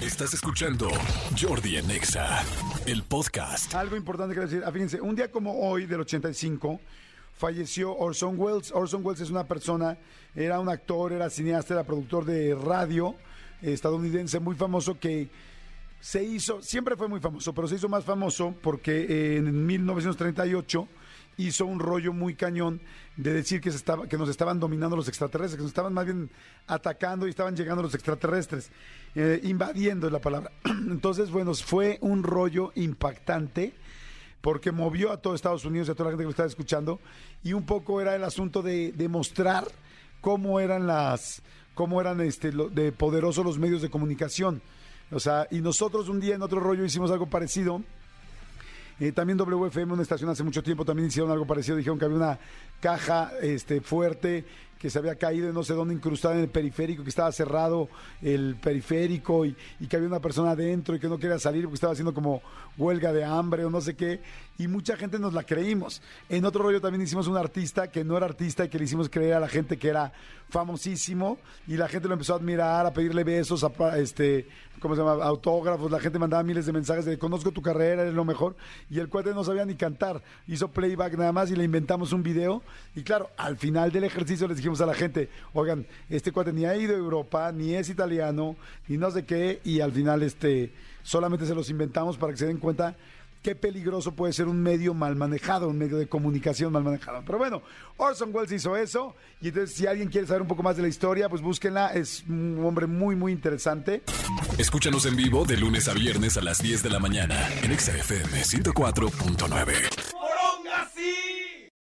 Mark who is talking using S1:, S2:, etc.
S1: Estás escuchando Jordi Anexa, el podcast.
S2: Algo importante que decir, ah, fíjense, un día como hoy del 85 falleció Orson Welles. Orson Welles es una persona, era un actor, era cineasta, era productor de radio estadounidense muy famoso que se hizo, siempre fue muy famoso, pero se hizo más famoso porque en 1938 hizo un rollo muy cañón de decir que, se estaba, que nos estaban dominando los extraterrestres, que nos estaban más bien atacando y estaban llegando los extraterrestres, eh, invadiendo es la palabra. Entonces, bueno, fue un rollo impactante porque movió a todo Estados Unidos y a toda la gente que lo estaba escuchando y un poco era el asunto de demostrar cómo eran las cómo eran este de poderosos los medios de comunicación. O sea, y nosotros un día en otro rollo hicimos algo parecido. Eh, también WFM, una estación hace mucho tiempo, también hicieron algo parecido. Dijeron que había una caja este, fuerte que se había caído en no sé dónde incrustada en el periférico, que estaba cerrado el periférico y, que había una persona adentro y que no quería salir porque estaba haciendo como huelga de hambre o no sé qué. Y mucha gente nos la creímos. En otro rollo también hicimos un artista que no era artista y que le hicimos creer a la gente que era famosísimo y la gente lo empezó a admirar, a pedirle besos, a, este, ¿cómo se llama? Autógrafos. La gente mandaba miles de mensajes de conozco tu carrera, eres lo mejor. Y el cuate no sabía ni cantar. Hizo playback nada más y le inventamos un video. Y claro, al final del ejercicio les dijimos a la gente, oigan, este cuate ni ha ido a Europa, ni es italiano, ni no sé qué, y al final este solamente se los inventamos para que se den cuenta qué peligroso puede ser un medio mal manejado, un medio de comunicación mal manejado. Pero bueno, Orson Welles hizo eso, y entonces si alguien quiere saber un poco más de la historia, pues búsquenla, es un hombre muy, muy interesante.
S1: Escúchanos en vivo de lunes a viernes a las 10 de la mañana en XFM 104.9.